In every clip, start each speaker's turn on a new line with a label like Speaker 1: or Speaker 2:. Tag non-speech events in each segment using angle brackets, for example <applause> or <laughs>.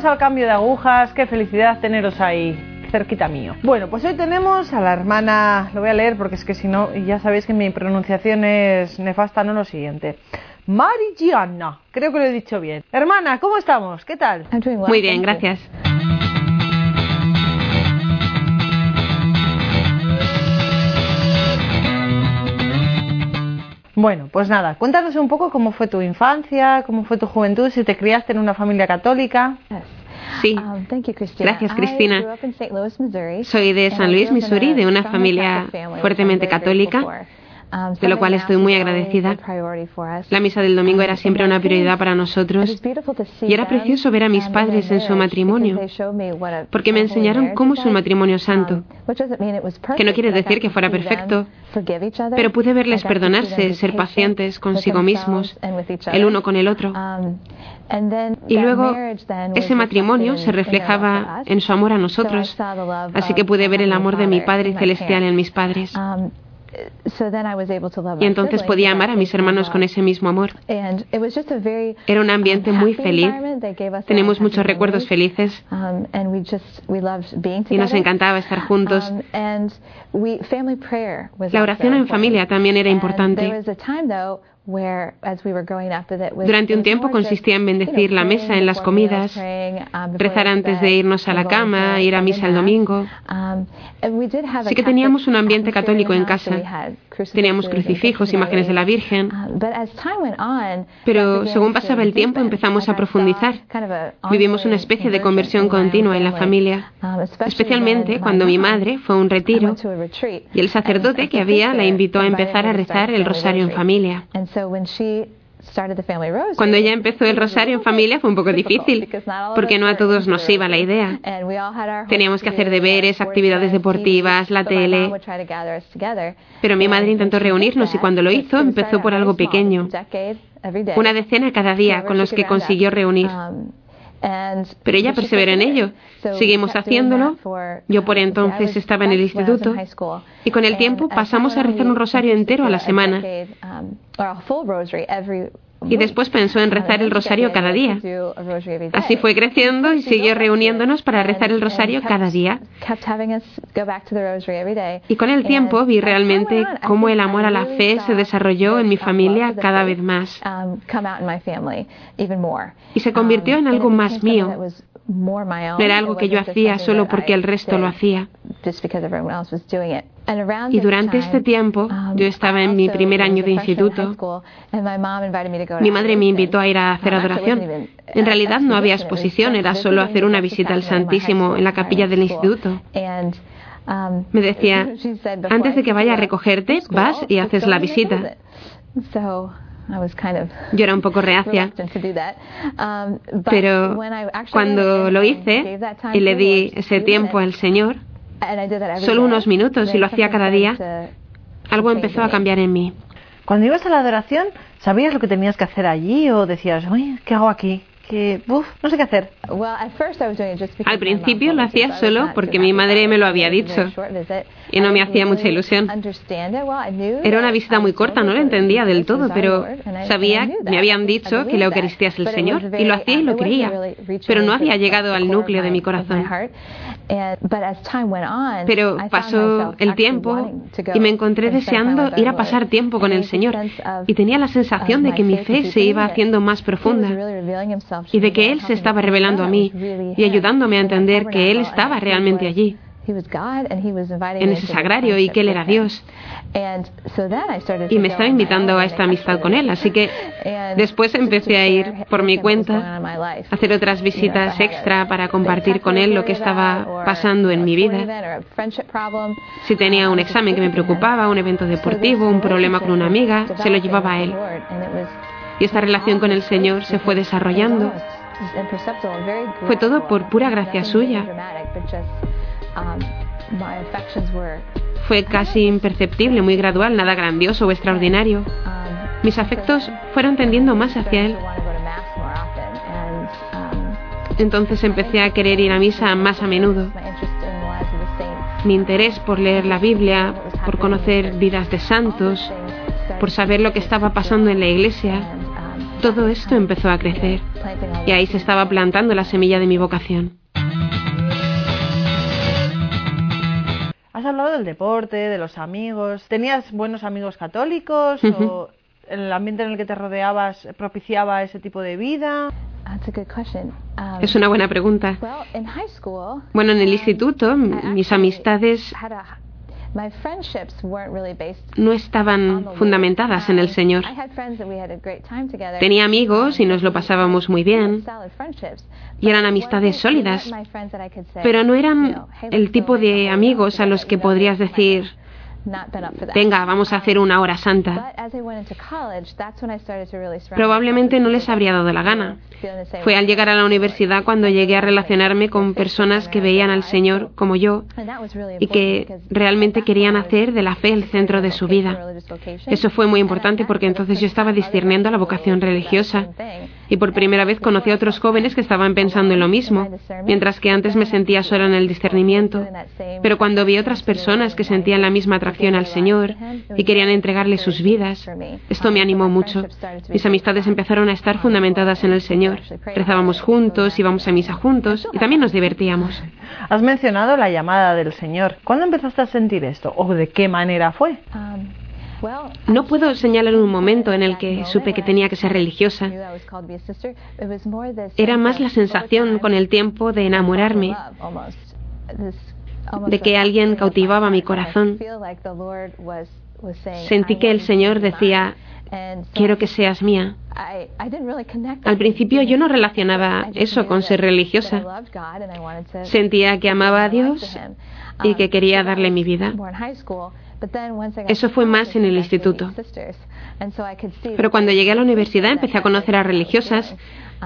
Speaker 1: Bienvenidos al cambio de agujas, qué felicidad teneros ahí cerquita mío. Bueno, pues hoy tenemos a la hermana, lo voy a leer porque es que si no, ya sabéis que mi pronunciación es nefasta, no lo siguiente. Marigiana, creo que lo he dicho bien. Hermana, ¿cómo estamos? ¿Qué tal?
Speaker 2: Muy bien, gracias.
Speaker 1: Bueno, pues nada, cuéntanos un poco cómo fue tu infancia, cómo fue tu juventud, si te criaste en una familia católica.
Speaker 2: Sí. Gracias, Cristina. Soy de San Luis, Missouri, de una familia fuertemente católica de lo cual estoy muy agradecida. La misa del domingo era siempre una prioridad para nosotros. y era precioso ver a mis padres en su matrimonio, porque me enseñaron cómo es un matrimonio santo, que no quiere decir que fuera perfecto, pero pude verles perdonarse, ser pacientes consigo mismos, el uno con el otro. Y luego ese matrimonio se reflejaba en su amor a nosotros, así que pude ver el amor de mi Padre Celestial en mis padres. Y entonces podía amar a mis hermanos con ese mismo amor. Era un ambiente muy feliz. Tenemos muchos recuerdos felices. Um, y nos encantaba estar juntos. Um, La oración en familia también era importante. Durante un tiempo consistía en bendecir la mesa en las comidas, um, rezar antes de irnos a la cama, ir a misa el domingo. Um, sí que teníamos un ambiente católico en casa. Teníamos crucifijos, imágenes de la Virgen. Um, Pero según pasaba el tiempo empezamos a profundizar. Vivimos una especie de conversión continua en la familia, especialmente cuando mi madre fue a un retiro y el sacerdote que había la invitó a empezar a rezar el rosario en familia. Cuando ella empezó el rosario en familia fue un poco difícil, porque no a todos nos iba la idea. Teníamos que hacer deberes, actividades deportivas, la tele. Pero mi madre intentó reunirnos y cuando lo hizo empezó por algo pequeño, una decena cada día con los que consiguió reunir. Um, pero ella perseveró en ello. Seguimos haciéndolo. Yo por entonces estaba en el instituto y con el tiempo pasamos a rezar un rosario entero a la semana. Y después pensó en rezar el rosario cada día. Así fue creciendo y siguió reuniéndonos para rezar el rosario cada día. Y con el tiempo vi realmente cómo el amor a la fe se desarrolló en mi familia cada vez más. Y se convirtió en algo más mío. No era algo que yo hacía solo porque el resto lo hacía. Y durante este tiempo, um, yo estaba en mi primer año de instituto. Mi madre me invitó a ir a hacer adoración. En realidad no había exposición, era solo hacer una visita al Santísimo en la capilla del instituto. Um, me decía, antes de que vaya a recogerte, vas y haces la visita. Yo era un poco reacia, um, pero cuando lo hice y le di ese tiempo al Señor, solo unos minutos y lo hacía cada día, algo empezó a cambiar en mí.
Speaker 1: Cuando ibas a la adoración, ¿sabías lo que tenías que hacer allí o decías, uy, ¿qué hago aquí? Que, no sé qué hacer.
Speaker 2: Al principio lo hacía solo porque mi madre me lo había dicho. y no me hacía mucha ilusión. Era una visita muy corta, no lo entendía del todo, pero sabía, me habían dicho que la Eucaristía es el Señor y lo hacía y lo creía, pero no había llegado al núcleo de mi corazón. Pero pasó el tiempo y me encontré deseando ir a pasar tiempo con el Señor y tenía la sensación de que mi fe se iba haciendo más profunda y de que Él se estaba revelando a mí y ayudándome a entender que Él estaba realmente allí en ese sagrario y que Él era Dios. Y me estaba invitando a esta amistad con Él, así que después empecé a ir por mi cuenta, a hacer otras visitas extra para compartir con Él lo que estaba pasando en mi vida. Si tenía un examen que me preocupaba, un evento deportivo, un problema con una amiga, se lo llevaba a Él. Y esta relación con el Señor se fue desarrollando. Fue todo por pura gracia suya. Fue casi imperceptible, muy gradual, nada grandioso o extraordinario. Mis afectos fueron tendiendo más hacia Él. Entonces empecé a querer ir a misa más a menudo. Mi interés por leer la Biblia, por conocer vidas de santos, por saber lo que estaba pasando en la iglesia, Todo esto empezó a crecer y ahí se estaba plantando la semilla de mi vocación.
Speaker 1: Has hablado del deporte, de los amigos. ¿Tenías buenos amigos católicos o el ambiente en el que te rodeabas propiciaba ese tipo de vida?
Speaker 2: Um, es una buena pregunta. Bueno, en el um, instituto mis amistades no estaban fundamentadas en el um, Señor. Tenía amigos y nos lo pasábamos muy bien. Y eran amistades sólidas. Pero no eran el tipo de amigos a los que podrías decir, venga, vamos a hacer una hora santa. Probablemente no les habría dado la gana. Fue al llegar a la universidad cuando llegué a relacionarme con personas que veían al Señor como yo y que realmente querían hacer de la fe el centro de su vida. Eso fue muy importante porque entonces yo estaba discerniendo la vocación religiosa y por primera vez conocí a otros jóvenes que estaban pensando en lo mismo, mientras que antes me sentía sola en el discernimiento. Pero cuando vi otras personas que sentían la misma atracción al Señor y querían entregarle sus vidas, esto me animó mucho. Mis amistades empezaron a estar fundamentadas en el Señor. Rezábamos juntos, íbamos a misa juntos y también nos divertíamos.
Speaker 1: Has mencionado la llamada del Señor. ¿Cuándo empezaste a sentir esto o de qué manera fue?
Speaker 2: No puedo señalar un momento en el que supe que tenía que ser religiosa. Era más la sensación con el tiempo de enamorarme, de que alguien cautivaba mi corazón. Sentí que el Señor decía, quiero que seas mía. Al principio yo no relacionaba eso con ser religiosa. Sentía que amaba a Dios y que quería darle mi vida. Eso fue más en el instituto. Pero cuando llegué a la universidad empecé a conocer a religiosas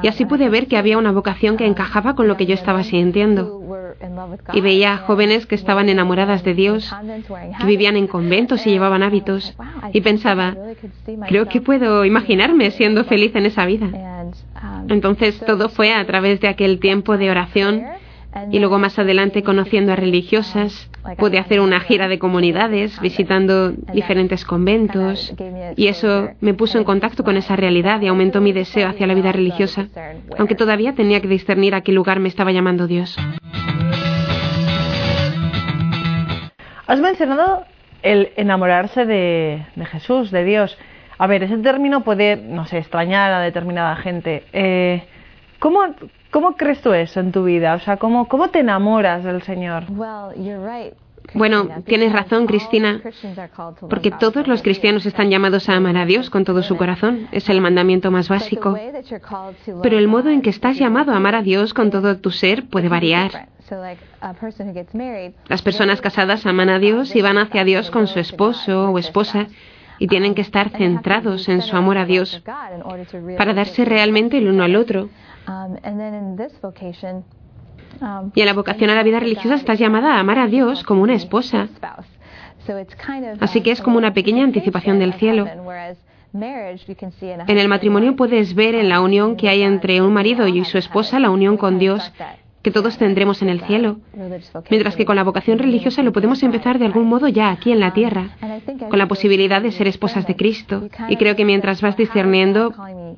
Speaker 2: y así pude ver que había una vocación que encajaba con lo que yo estaba sintiendo. Y veía a jóvenes que estaban enamoradas de Dios, que vivían en conventos y llevaban hábitos. Y pensaba, creo que puedo imaginarme siendo feliz en esa vida. Entonces todo fue a través de aquel tiempo de oración y luego más adelante conociendo a religiosas, pude hacer una gira de comunidades, visitando diferentes conventos, y eso me puso en contacto con esa realidad y aumentó mi deseo hacia la vida religiosa, aunque todavía tenía que discernir a qué lugar me estaba llamando Dios.
Speaker 1: Has mencionado el enamorarse de, Jesús, de Dios. A ver, ese término puede, no sé, extrañar a determinada gente. Eh, ¿cómo, ¿Cómo crees tú eso en tu vida? O sea, ¿cómo, cómo te enamoras del Señor?
Speaker 2: Bueno, tienes razón, Cristina, porque todos los cristianos están llamados a amar a Dios con todo su corazón. Es el mandamiento más básico. Pero el modo en que estás llamado a amar a Dios con todo tu ser puede variar. Las personas casadas aman a Dios y van hacia Dios con su esposo o esposa y tienen que estar centrados en su amor a Dios para darse realmente el uno al otro. Um, um, y en la vocación a la vida religiosa estás llamada a amar a Dios como una esposa. Así que es como una pequeña anticipación del cielo. En el matrimonio puedes ver en la unión que hay entre un marido y su esposa la unión con Dios que todos tendremos en el cielo, mientras que con la vocación religiosa lo podemos empezar de algún modo ya aquí en la tierra, con la posibilidad de ser esposas de Cristo. Y creo que mientras vas discerniendo,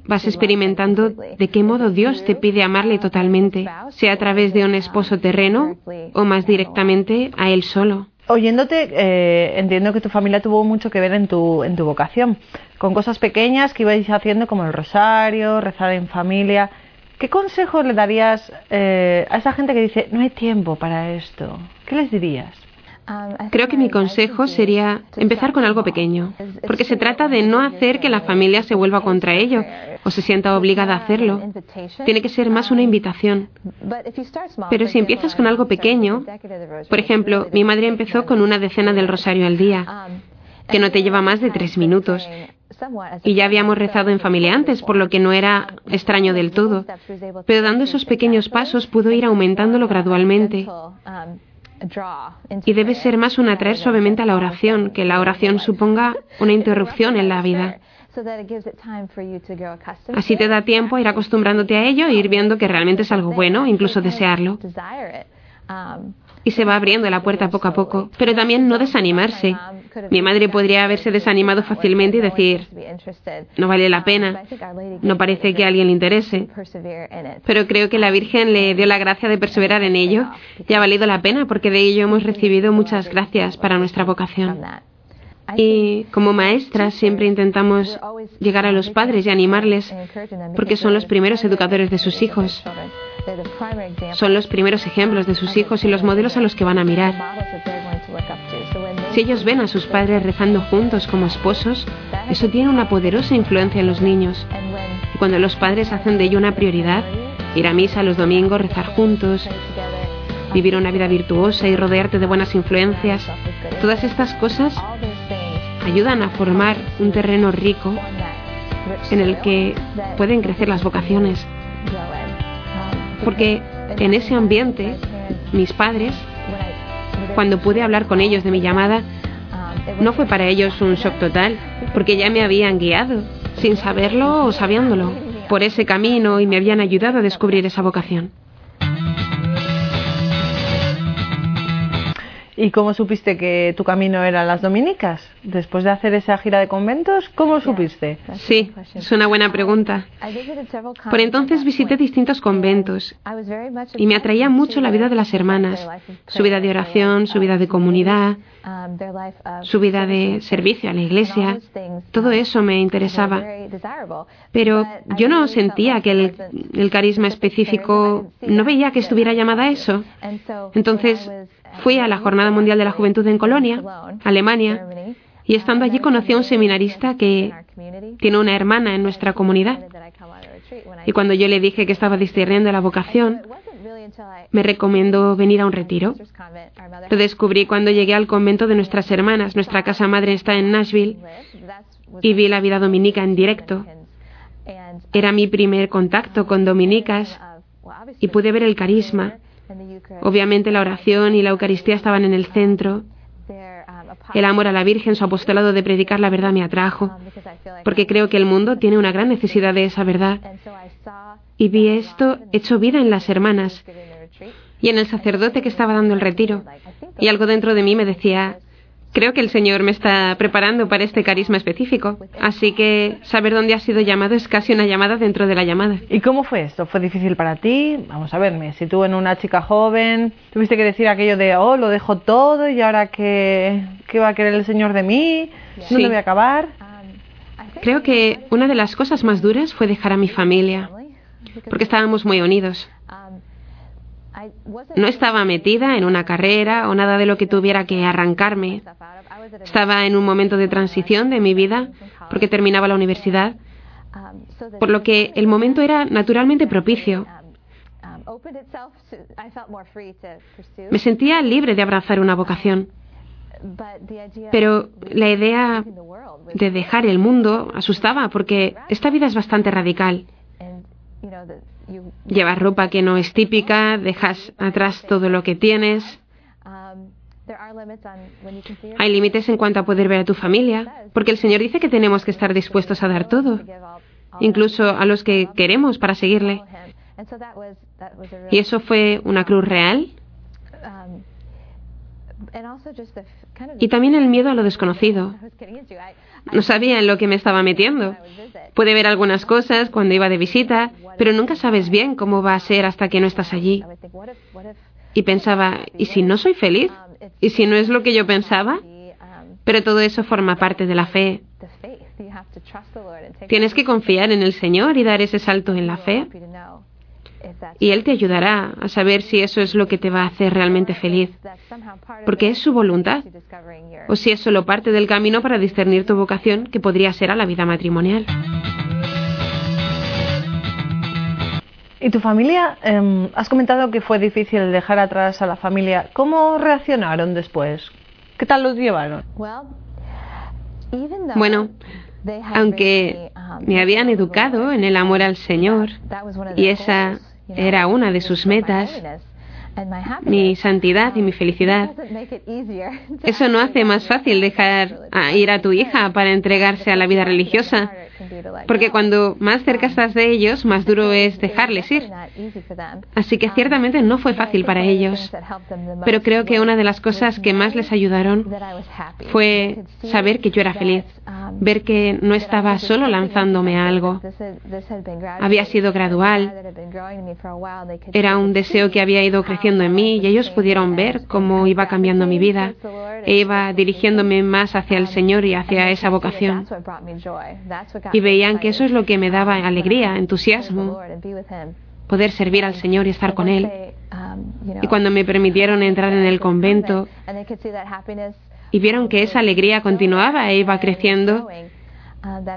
Speaker 2: vas experimentando de qué modo Dios te pide amarle totalmente, sea a través de un esposo terreno o más directamente a Él solo.
Speaker 1: Oyéndote, eh, entiendo que tu familia tuvo mucho que ver en tu, en tu vocación, con cosas pequeñas que ibais haciendo como el rosario, rezar en familia. ¿Qué consejo le darías eh, a esa gente que dice, no hay tiempo para esto? ¿Qué les dirías?
Speaker 2: Um, Creo que mi consejo sería empezar con algo pequeño, porque se trata de no hacer que la familia se vuelva contra ello o se sienta obligada a hacerlo. Tiene que ser más una invitación. Pero si empiezas con algo pequeño, por ejemplo, mi madre empezó con una decena del rosario al día, que no te lleva más de tres minutos, y ya habíamos rezado en familia antes, por lo que no era extraño del todo. Pero dando esos pequeños pasos pudo ir aumentándolo gradualmente. Y debe ser más un atraer suavemente a la oración, que la oración suponga <laughs> una interrupción en la vida. Así te da tiempo a ir acostumbrándote a ello e ir viendo que realmente es algo bueno, incluso desearlo. Y se va abriendo la puerta poco a poco, pero también no desanimarse. Mi madre podría haberse desanimado fácilmente y decir, no vale la pena, no parece que a alguien le interese. Pero creo que la Virgen le dio la gracia de perseverar en ello y ha valido la pena porque de ello hemos recibido muchas gracias para nuestra vocación. Y como maestras siempre intentamos llegar a los padres y animarles porque son los primeros educadores de sus hijos. Son los primeros ejemplos de sus hijos y los modelos a los que van a mirar. Si ellos ven a sus padres rezando juntos como esposos, eso tiene una poderosa influencia en los niños. Y cuando los padres hacen de ello una prioridad, ir a misa los domingos, rezar juntos, vivir una vida virtuosa y rodearte de buenas influencias, todas estas cosas ayudan a formar un terreno rico en el que pueden crecer las vocaciones. Porque en ese ambiente, mis padres, cuando pude hablar con ellos de mi llamada, no fue para ellos un shock total, porque ya me habían guiado, sin saberlo o sabiéndolo, por ese camino y me habían ayudado a descubrir esa vocación.
Speaker 1: ¿Y cómo supiste que tu camino era las dominicas? Después de hacer esa gira de conventos, ¿cómo supiste?
Speaker 2: Sí, es una buena pregunta. Por entonces visité distintos conventos y me atraía mucho la vida de las hermanas, su vida de oración, su vida de comunidad, su vida de servicio a la iglesia. Todo eso me interesaba. Pero yo no sentía que el, el carisma específico, no veía que estuviera llamada a eso. Entonces Fui a la Jornada Mundial de la Juventud en Colonia, Alemania, y estando allí conocí a un seminarista que tiene una hermana en nuestra comunidad. Y cuando yo le dije que estaba discerniendo la vocación, me recomendó venir a un retiro. Lo descubrí cuando llegué al convento de nuestras hermanas. Nuestra casa madre está en Nashville y vi la vida dominica en directo. Era mi primer contacto con dominicas y pude ver el carisma Obviamente la oración y la Eucaristía estaban en el centro. El amor a la Virgen, su apostolado de predicar la verdad me atrajo, porque creo que el mundo tiene una gran necesidad de esa verdad. Y vi esto hecho vida en las hermanas y en el sacerdote que estaba dando el retiro. Y algo dentro de mí me decía, Creo que el Señor me está preparando para este carisma específico, así que saber dónde has sido llamado es casi una llamada dentro de la llamada.
Speaker 1: ¿Y cómo fue esto? ¿Fue difícil para ti? Vamos a verme, si tú en una chica joven tuviste que decir aquello de, oh, lo dejo todo y ahora qué, qué va a querer el Señor de mí, ¿dónde voy a acabar?
Speaker 2: Creo que una de las cosas más duras fue dejar a mi familia, porque estábamos muy unidos. No estaba metida en una carrera o nada de lo que tuviera que arrancarme. Estaba en un momento de transición de mi vida porque terminaba la universidad, por lo que el momento era naturalmente propicio. Me sentía libre de abrazar una vocación. Pero la idea de dejar el mundo asustaba porque esta vida es bastante radical. Llevas ropa que no es típica, dejas atrás todo lo que tienes. Hay límites en cuanto a poder ver a tu familia, porque el Señor dice que tenemos que estar dispuestos a dar todo, incluso a los que queremos para seguirle. ¿Y eso fue una cruz real? Y también el miedo a lo desconocido. <laughs> No sabía en lo que me estaba metiendo. Puede ver algunas cosas cuando iba de visita, pero nunca sabes bien cómo va a ser hasta que no estás allí. Y pensaba, ¿y si no soy feliz? ¿Y si no es lo que yo pensaba? Pero todo eso forma parte de la fe. Tienes que confiar en el Señor y dar ese salto en la fe. Y Él te ayudará a saber si eso es lo que te va a hacer realmente feliz, porque es su voluntad, o si es solo parte del camino para discernir tu vocación que podría ser a la vida matrimonial.
Speaker 1: ¿Y tu familia? Em, has comentado que fue difícil dejar atrás a la familia. ¿Cómo reaccionaron después? ¿Qué tal los llevaron?
Speaker 2: Bueno, aunque me habían educado en el amor al Señor, y esa era una de sus metas, mi santidad y mi felicidad. <laughs> Eso no hace más fácil dejar ir a tu hija para entregarse a la vida religiosa, porque cuando más cerca estás de ellos, más duro es dejarles ir. Así que ciertamente no fue fácil para ellos, pero creo que una de las cosas que más les ayudaron fue saber que yo era feliz, ver que no estaba solo lanzándome a algo. Había sido gradual, era un deseo que había ido creciendo en mí y ellos pudieron ver cómo iba cambiando mi vida e iba dirigiéndome más hacia el Señor y hacia esa vocación. Y veían que eso es lo que me daba alegría, entusiasmo, poder servir al Señor y estar con Él. Y cuando me permitieron entrar en el convento y vieron que esa alegría continuaba e iba creciendo,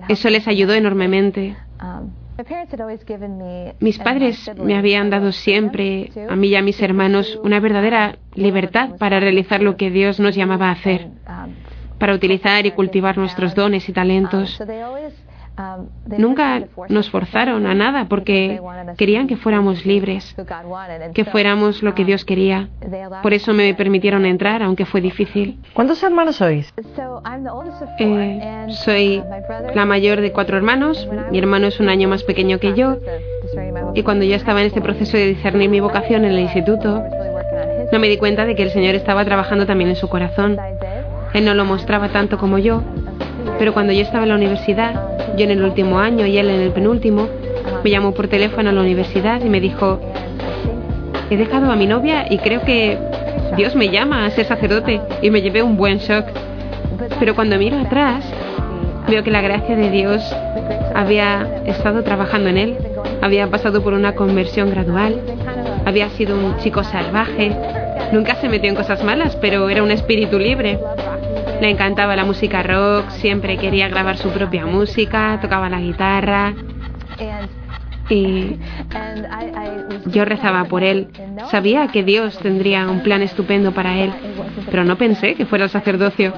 Speaker 2: eso les ayudó enormemente. Mis padres me habían dado siempre, a mí y a mis hermanos, una verdadera libertad para realizar lo que Dios nos llamaba a hacer,
Speaker 3: um,
Speaker 2: para utilizar y cultivar nuestros dones y talentos. Nunca nos forzaron a nada porque querían que fuéramos libres, que fuéramos lo que Dios quería. Por eso me permitieron entrar, aunque fue difícil.
Speaker 1: ¿Cuántos hermanos sois?
Speaker 2: Eh, soy la mayor de cuatro hermanos. Mi hermano es un año más pequeño que yo. Y cuando yo estaba en este proceso de discernir mi vocación en el instituto, no me di cuenta de que el Señor estaba trabajando también en su corazón. Él no lo mostraba tanto como yo, pero cuando yo estaba en la universidad, yo en el último año y él en el penúltimo, me llamó por teléfono a la universidad y me dijo, he dejado a mi novia y creo que Dios me llama a ser sacerdote y me llevé un buen shock. Pero cuando miro atrás, veo que la gracia de Dios había estado trabajando en él, había pasado por una conversión gradual, había sido un chico salvaje, nunca se metió en cosas malas, pero era un espíritu libre. Le encantaba la música rock, siempre quería grabar su propia música, tocaba la guitarra. Y yo rezaba por él. Sabía que Dios tendría un plan estupendo para él, pero no pensé que fuera el sacerdocio.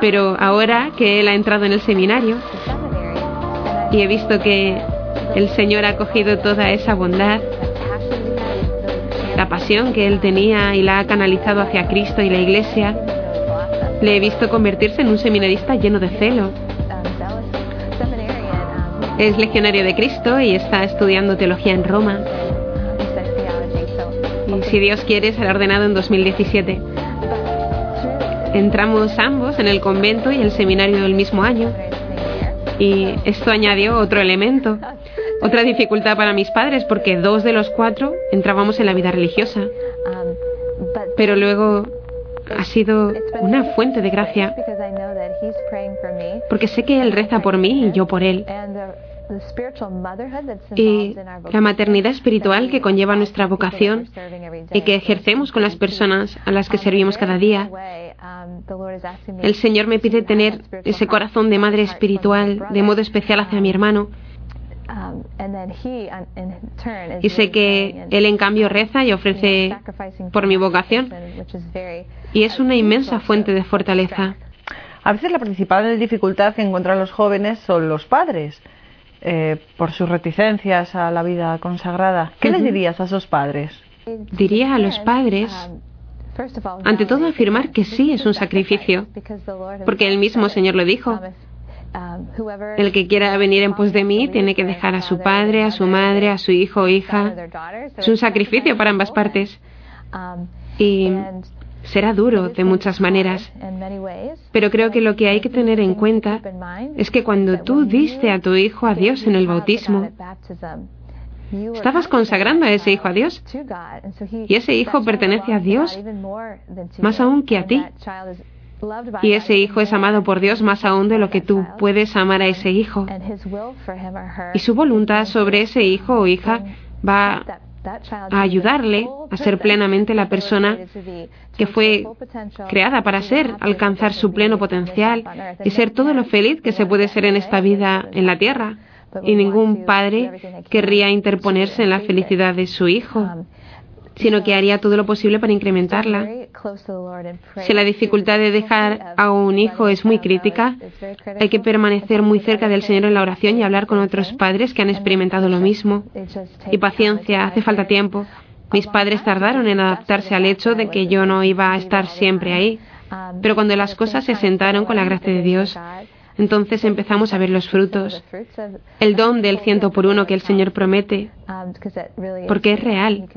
Speaker 2: Pero ahora que él ha entrado en el seminario y he visto que el Señor ha cogido toda esa bondad, la pasión que él tenía y la ha canalizado hacia Cristo y la Iglesia, le he visto convertirse en un seminarista lleno de celo. Es legionario de Cristo y está estudiando teología en Roma. Y si Dios quiere, será ordenado en 2017. Entramos ambos en el convento y el seminario el mismo año. Y esto añadió otro elemento, otra dificultad para mis padres, porque dos de los cuatro entrábamos en la vida religiosa. Pero luego ha sido una fuente de gracia porque sé que Él reza por mí y yo por Él. Y la maternidad espiritual que conlleva nuestra vocación y que ejercemos con las personas a las que servimos cada día. El Señor me pide tener ese corazón de madre espiritual de modo especial hacia mi hermano y sé que Él en cambio reza y ofrece por mi vocación. Y es una inmensa fuente de fortaleza.
Speaker 1: A veces la principal dificultad que encuentran los jóvenes son los padres, eh, por sus reticencias a la vida consagrada. ¿Qué les dirías a esos padres?
Speaker 2: Diría a los padres, ante todo, afirmar que sí es un sacrificio, porque el mismo Señor lo dijo. El que quiera venir en pos de mí tiene que dejar a su padre, a su madre, a su hijo o hija. Es un sacrificio para ambas partes. Y será duro de muchas maneras. Pero creo que lo que hay que tener en cuenta es que cuando tú diste a tu hijo a Dios en el bautismo, estabas consagrando a ese hijo a Dios. Y ese hijo pertenece a Dios más aún que a ti. Y ese hijo es amado por Dios más aún de lo que tú puedes amar a ese hijo. Y su voluntad sobre ese hijo o hija va a ayudarle a ser plenamente la persona que fue creada para ser, alcanzar su pleno potencial y ser todo lo feliz que se puede ser en esta vida en la tierra. Y ningún padre querría interponerse en la felicidad de su hijo sino que haría todo lo posible para incrementarla. Si la dificultad de dejar a un hijo es muy crítica, hay que permanecer muy cerca del Señor en la oración y hablar con otros padres que han experimentado lo mismo. Y paciencia, hace falta tiempo. Mis padres tardaron en adaptarse al hecho de que yo no iba a estar siempre ahí. Pero cuando las cosas se sentaron con la gracia de Dios, entonces empezamos a ver los frutos, el don del ciento por uno que el Señor promete, porque es real.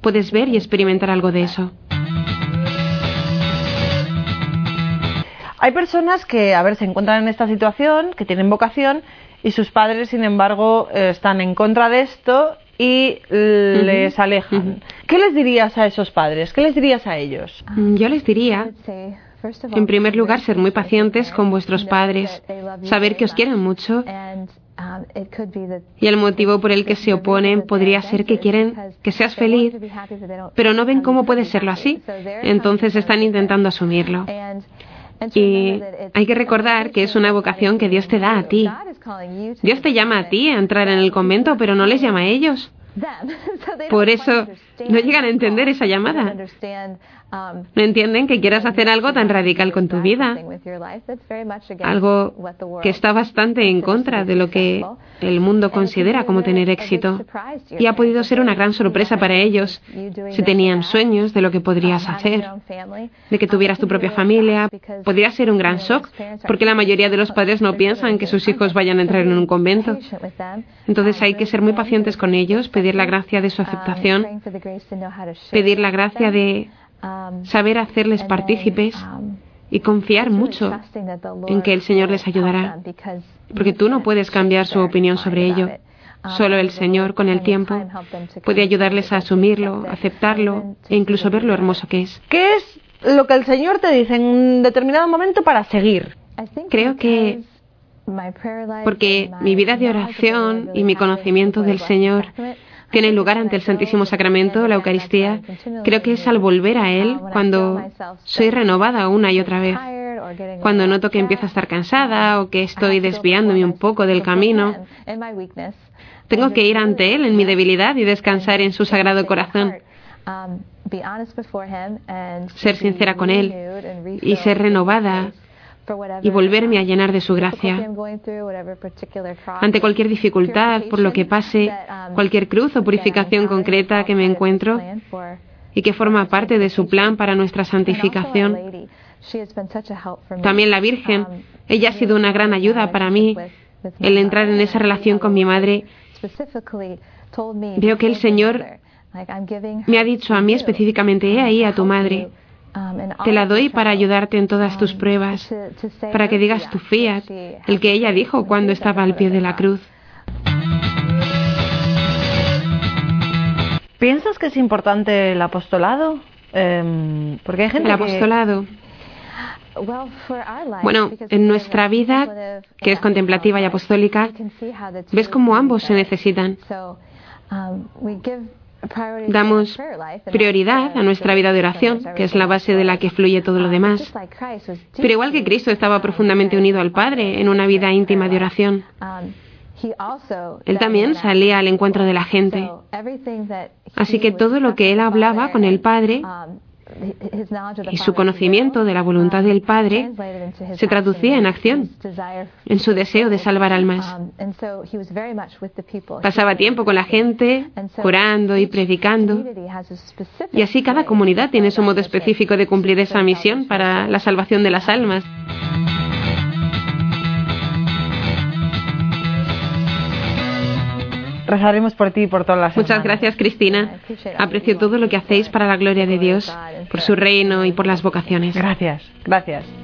Speaker 2: Puedes ver y experimentar algo de eso.
Speaker 1: Hay personas que, a ver, se encuentran en esta situación, que tienen vocación, y sus padres, sin embargo, están en contra de esto y les alejan. ¿Qué les dirías a esos padres? ¿Qué les dirías a ellos?
Speaker 2: Yo les diría, en primer lugar, ser muy pacientes con vuestros padres, saber que os quieren mucho y el motivo por el que se oponen podría ser que quieren que seas feliz, pero no ven cómo puede serlo así, entonces están intentando asumirlo. Y hay que recordar que es una vocación que Dios te da a ti. Dios te llama a ti a entrar en el convento, pero no les llama a ellos. <laughs> Por eso no llegan a entender esa llamada. Um, no entienden que quieras hacer algo tan radical con tu vida, algo que está bastante en contra de lo que el mundo considera como tener éxito. Y ha podido ser una gran sorpresa para ellos <laughs> si tenían sueños de lo que podrías um, hacer, de que tuvieras tu propia familia. Podría ser un gran shock, porque la mayoría de los padres no piensan que sus hijos vayan a entrar en un convento. Entonces hay que ser muy pacientes con ellos, pedir la gracia de su um, aceptación, pedir la gracia de Um, saber hacerles partícipes um, y confiar mucho en que el Señor les ayudará, porque tú no puedes cambiar su opinión sobre ello. Solo el Señor, con el tiempo, puede ayudarles a asumirlo, aceptarlo e incluso ver lo hermoso que es.
Speaker 1: ¿Qué es lo que el Señor te dice en un determinado momento para seguir?
Speaker 2: Creo que porque mi vida de oración y mi conocimiento del Señor tiene lugar ante el Santísimo Sacramento, la Eucaristía, creo que es al volver a Él cuando soy renovada una y otra vez. Cuando noto que empiezo a estar cansada o que estoy desviándome un poco del camino, tengo que ir ante Él en mi debilidad y descansar en su sagrado corazón. Ser sincera con Él y ser renovada y volverme a llenar de su gracia. Ante cualquier dificultad, por lo que pase, um, cualquier cruz o purificación concreta que me encuentro y que forma parte de su plan para nuestra santificación. También la Virgen, um, ella ha sido una gran ayuda para mí. El entrar en esa relación con mi madre, veo que el Señor me ha dicho a mí específicamente, he ahí a tu madre. Te la doy para ayudarte en todas tus pruebas, para que digas tu fiat, el que ella dijo cuando estaba al pie de la cruz.
Speaker 1: ¿Piensas que es importante el apostolado? Em, porque hay gente
Speaker 2: el apostolado. Bueno, en nuestra vida, que es contemplativa y apostólica, ves cómo ambos se necesitan. Damos prioridad a nuestra vida de oración, que es la base de la que fluye todo lo demás. Pero igual que Cristo estaba profundamente unido al Padre en una vida íntima de oración, él también salía al encuentro de la gente. Así que todo lo que él hablaba con el Padre y su conocimiento de la voluntad del Padre se traducía en acción, en su deseo de salvar almas. Pasaba tiempo con la gente, curando y predicando, y así cada comunidad tiene su modo específico de cumplir esa misión para la salvación de las almas.
Speaker 1: Rezaremos por ti y por todas las
Speaker 2: Muchas gracias, Cristina. Aprecio todo lo que hacéis para la gloria de Dios, por su reino y por las vocaciones.
Speaker 1: Gracias, gracias.